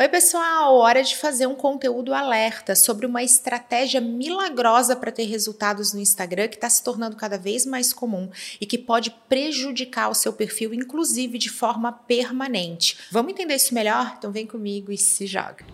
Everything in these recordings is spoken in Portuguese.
Oi, pessoal! Hora de fazer um conteúdo alerta sobre uma estratégia milagrosa para ter resultados no Instagram que está se tornando cada vez mais comum e que pode prejudicar o seu perfil, inclusive de forma permanente. Vamos entender isso melhor? Então vem comigo e se joga!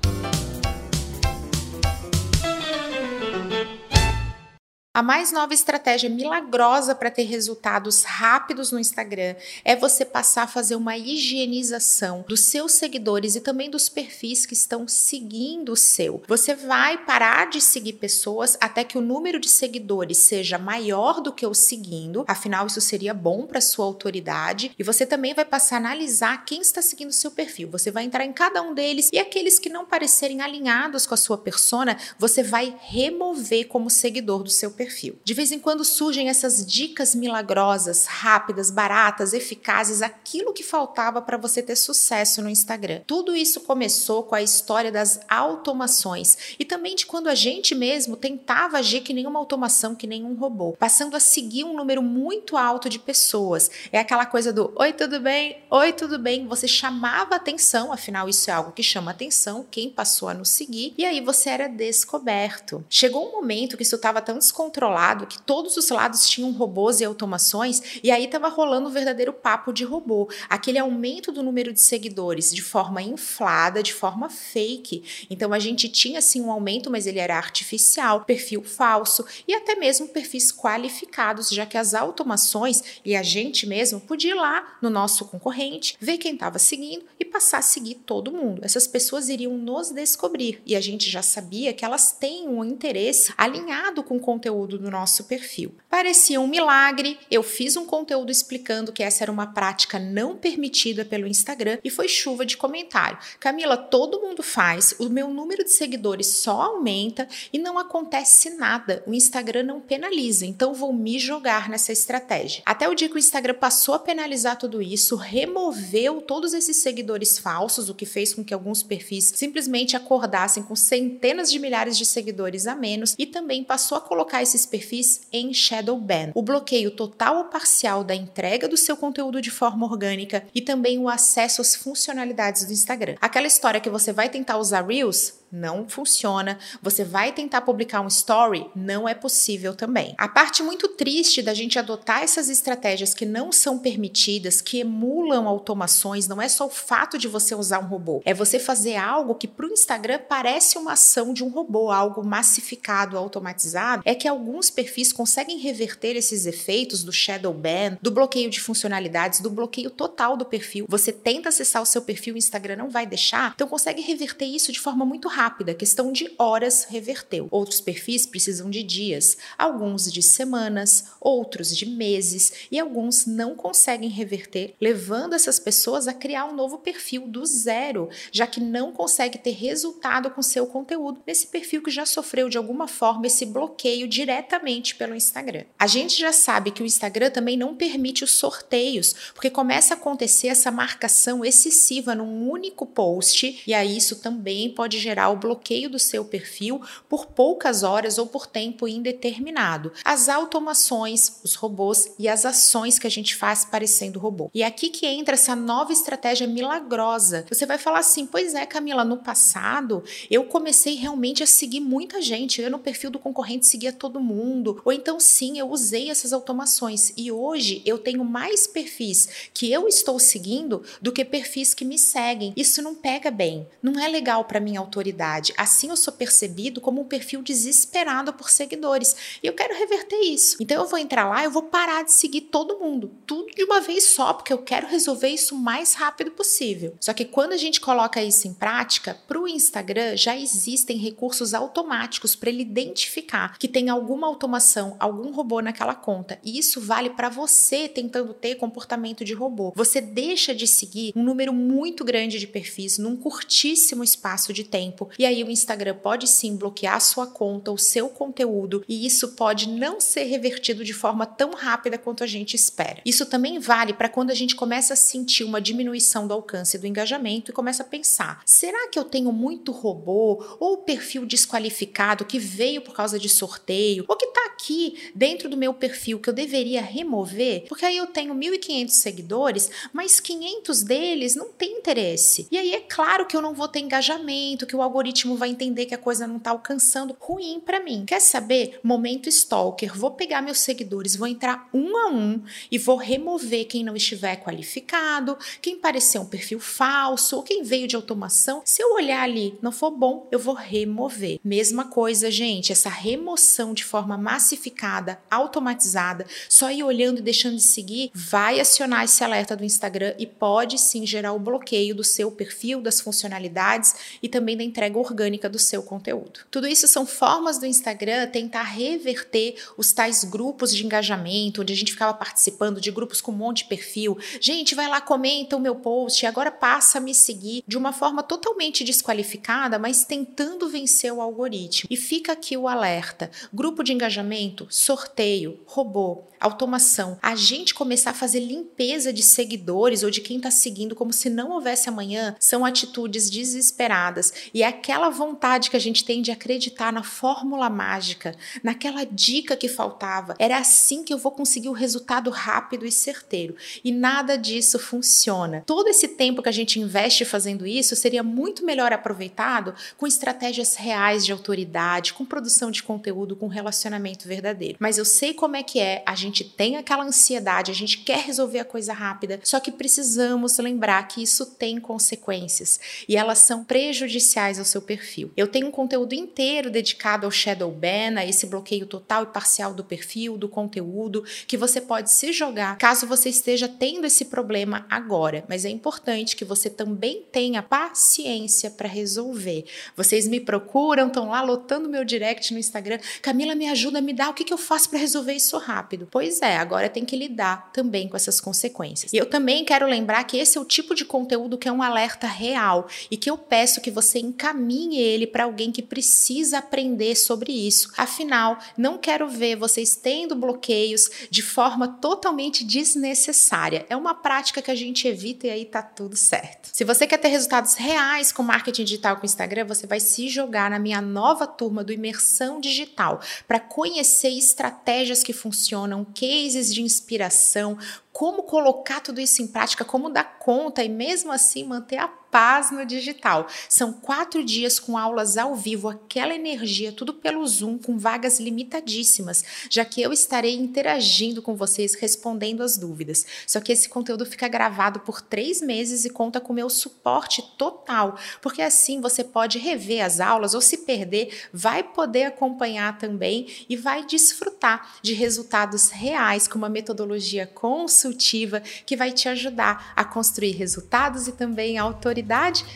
A mais nova estratégia milagrosa para ter resultados rápidos no Instagram é você passar a fazer uma higienização dos seus seguidores e também dos perfis que estão seguindo o seu. Você vai parar de seguir pessoas até que o número de seguidores seja maior do que o seguindo, afinal, isso seria bom para sua autoridade. E você também vai passar a analisar quem está seguindo o seu perfil. Você vai entrar em cada um deles e aqueles que não parecerem alinhados com a sua persona, você vai remover como seguidor do seu perfil perfil. De vez em quando surgem essas dicas milagrosas, rápidas, baratas, eficazes, aquilo que faltava para você ter sucesso no Instagram. Tudo isso começou com a história das automações e também de quando a gente mesmo tentava agir que nenhuma automação, que nenhum robô, passando a seguir um número muito alto de pessoas. É aquela coisa do oi, tudo bem? Oi, tudo bem? Você chamava atenção, afinal isso é algo que chama atenção, quem passou a nos seguir, e aí você era descoberto. Chegou um momento que isso estava tão descontrolado controlado, que todos os lados tinham robôs e automações, e aí estava rolando um verdadeiro papo de robô. Aquele aumento do número de seguidores de forma inflada, de forma fake. Então a gente tinha sim um aumento, mas ele era artificial, perfil falso e até mesmo perfis qualificados, já que as automações e a gente mesmo podia ir lá no nosso concorrente, ver quem estava seguindo e passar a seguir todo mundo. Essas pessoas iriam nos descobrir e a gente já sabia que elas têm um interesse alinhado com o conteúdo conteúdo do nosso perfil. Parecia um milagre, eu fiz um conteúdo explicando que essa era uma prática não permitida pelo Instagram e foi chuva de comentário. Camila, todo mundo faz, o meu número de seguidores só aumenta e não acontece nada. O Instagram não penaliza, então vou me jogar nessa estratégia. Até o dia que o Instagram passou a penalizar tudo isso, removeu todos esses seguidores falsos, o que fez com que alguns perfis simplesmente acordassem com centenas de milhares de seguidores a menos e também passou a colocar esses esses perfis em shadow ban, o bloqueio total ou parcial da entrega do seu conteúdo de forma orgânica e também o acesso às funcionalidades do Instagram. Aquela história que você vai tentar usar Reels, não funciona. Você vai tentar publicar um story, não é possível também. A parte muito triste da gente adotar essas estratégias que não são permitidas, que emulam automações, não é só o fato de você usar um robô, é você fazer algo que para o Instagram parece uma ação de um robô, algo massificado, automatizado, é que alguns perfis conseguem reverter esses efeitos do shadow ban, do bloqueio de funcionalidades, do bloqueio total do perfil. Você tenta acessar o seu perfil, o Instagram não vai deixar, então consegue reverter isso de forma muito rápida rápida, questão de horas reverteu. Outros perfis precisam de dias, alguns de semanas, outros de meses e alguns não conseguem reverter, levando essas pessoas a criar um novo perfil do zero, já que não consegue ter resultado com seu conteúdo nesse perfil que já sofreu de alguma forma esse bloqueio diretamente pelo Instagram. A gente já sabe que o Instagram também não permite os sorteios, porque começa a acontecer essa marcação excessiva num único post e aí isso também pode gerar o bloqueio do seu perfil por poucas horas ou por tempo indeterminado. As automações, os robôs e as ações que a gente faz parecendo robô. E é aqui que entra essa nova estratégia milagrosa. Você vai falar assim: pois é, Camila, no passado eu comecei realmente a seguir muita gente. Eu no perfil do concorrente seguia todo mundo. Ou então, sim, eu usei essas automações. E hoje eu tenho mais perfis que eu estou seguindo do que perfis que me seguem. Isso não pega bem. Não é legal para minha autoridade Assim eu sou percebido como um perfil desesperado por seguidores. E eu quero reverter isso. Então eu vou entrar lá, eu vou parar de seguir todo mundo, tudo de uma vez só, porque eu quero resolver isso o mais rápido possível. Só que quando a gente coloca isso em prática, para o Instagram já existem recursos automáticos para ele identificar que tem alguma automação, algum robô naquela conta. E isso vale para você tentando ter comportamento de robô. Você deixa de seguir um número muito grande de perfis num curtíssimo espaço de tempo tempo e aí o Instagram pode sim bloquear sua conta, o seu conteúdo e isso pode não ser revertido de forma tão rápida quanto a gente espera. Isso também vale para quando a gente começa a sentir uma diminuição do alcance do engajamento e começa a pensar: será que eu tenho muito robô ou perfil desqualificado que veio por causa de sorteio ou que está aqui dentro do meu perfil que eu deveria remover? Porque aí eu tenho 1.500 seguidores, mas 500 deles não têm interesse. E aí é claro que eu não vou ter engajamento, que o algoritmo vai entender que a coisa não está alcançando. Ruim para mim. Quer saber? Momento stalker. Vou pegar meus seguidores, vou entrar um a um e vou remover quem não estiver qualificado, quem parecer um perfil falso ou quem veio de automação. Se eu olhar ali não for bom, eu vou remover. Mesma coisa, gente, essa remoção de forma massificada, automatizada, só ir olhando e deixando de seguir, vai acionar esse alerta do Instagram e pode sim gerar o bloqueio do seu perfil, das funcionalidades e também da entrega orgânica do seu conteúdo. Tudo isso são formas do Instagram tentar reverter os tais grupos de engajamento, onde a gente ficava participando de grupos com um monte de perfil. Gente, vai lá, comenta o meu post, agora passa a me seguir de uma forma totalmente desqualificada, mas tentando vencer o algoritmo. E fica aqui o alerta: grupo de engajamento, sorteio, robô, automação. A gente começar a fazer limpeza de seguidores ou de quem está seguindo como se não houvesse amanhã são atitudes desesperadas e é aquela vontade que a gente tem de acreditar na fórmula mágica, naquela dica que faltava. Era assim que eu vou conseguir o resultado rápido e certeiro. E nada disso funciona. Todo esse tempo que a gente investe fazendo isso seria muito melhor aproveitado com estratégias reais de autoridade, com produção de conteúdo, com relacionamento verdadeiro. Mas eu sei como é que é, a gente tem aquela ansiedade, a gente quer resolver a coisa rápida, só que precisamos lembrar que isso tem consequências e elas são prejudiciais ao seu perfil. Eu tenho um conteúdo inteiro dedicado ao shadow ban, a esse bloqueio total e parcial do perfil, do conteúdo, que você pode se jogar caso você esteja tendo esse problema agora. Mas é importante que você também tenha paciência para resolver. Vocês me procuram, estão lá lotando meu direct no Instagram. Camila, me ajuda, me dá o que, que eu faço para resolver isso rápido. Pois é, agora tem que lidar também com essas consequências. E eu também quero lembrar que esse é o tipo de conteúdo que é um alerta real e que eu peço que você encaminhe ele para alguém que precisa aprender sobre isso. Afinal, não quero ver vocês tendo bloqueios de forma totalmente desnecessária. É uma prática que a gente evita e aí tá tudo certo. Se você quer ter resultados reais com marketing digital com Instagram, você vai se jogar na minha nova turma do Imersão Digital para conhecer estratégias que funcionam, cases de inspiração, como colocar tudo isso em prática, como dar conta e mesmo assim manter a paz no digital. São quatro dias com aulas ao vivo, aquela energia, tudo pelo Zoom, com vagas limitadíssimas, já que eu estarei interagindo com vocês, respondendo as dúvidas. Só que esse conteúdo fica gravado por três meses e conta com meu suporte total, porque assim você pode rever as aulas ou se perder, vai poder acompanhar também e vai desfrutar de resultados reais com uma metodologia consultiva que vai te ajudar a construir resultados e também autoridade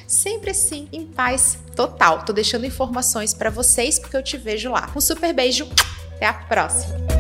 sempre assim, em paz total. Tô deixando informações para vocês porque eu te vejo lá. Um super beijo, até a próxima!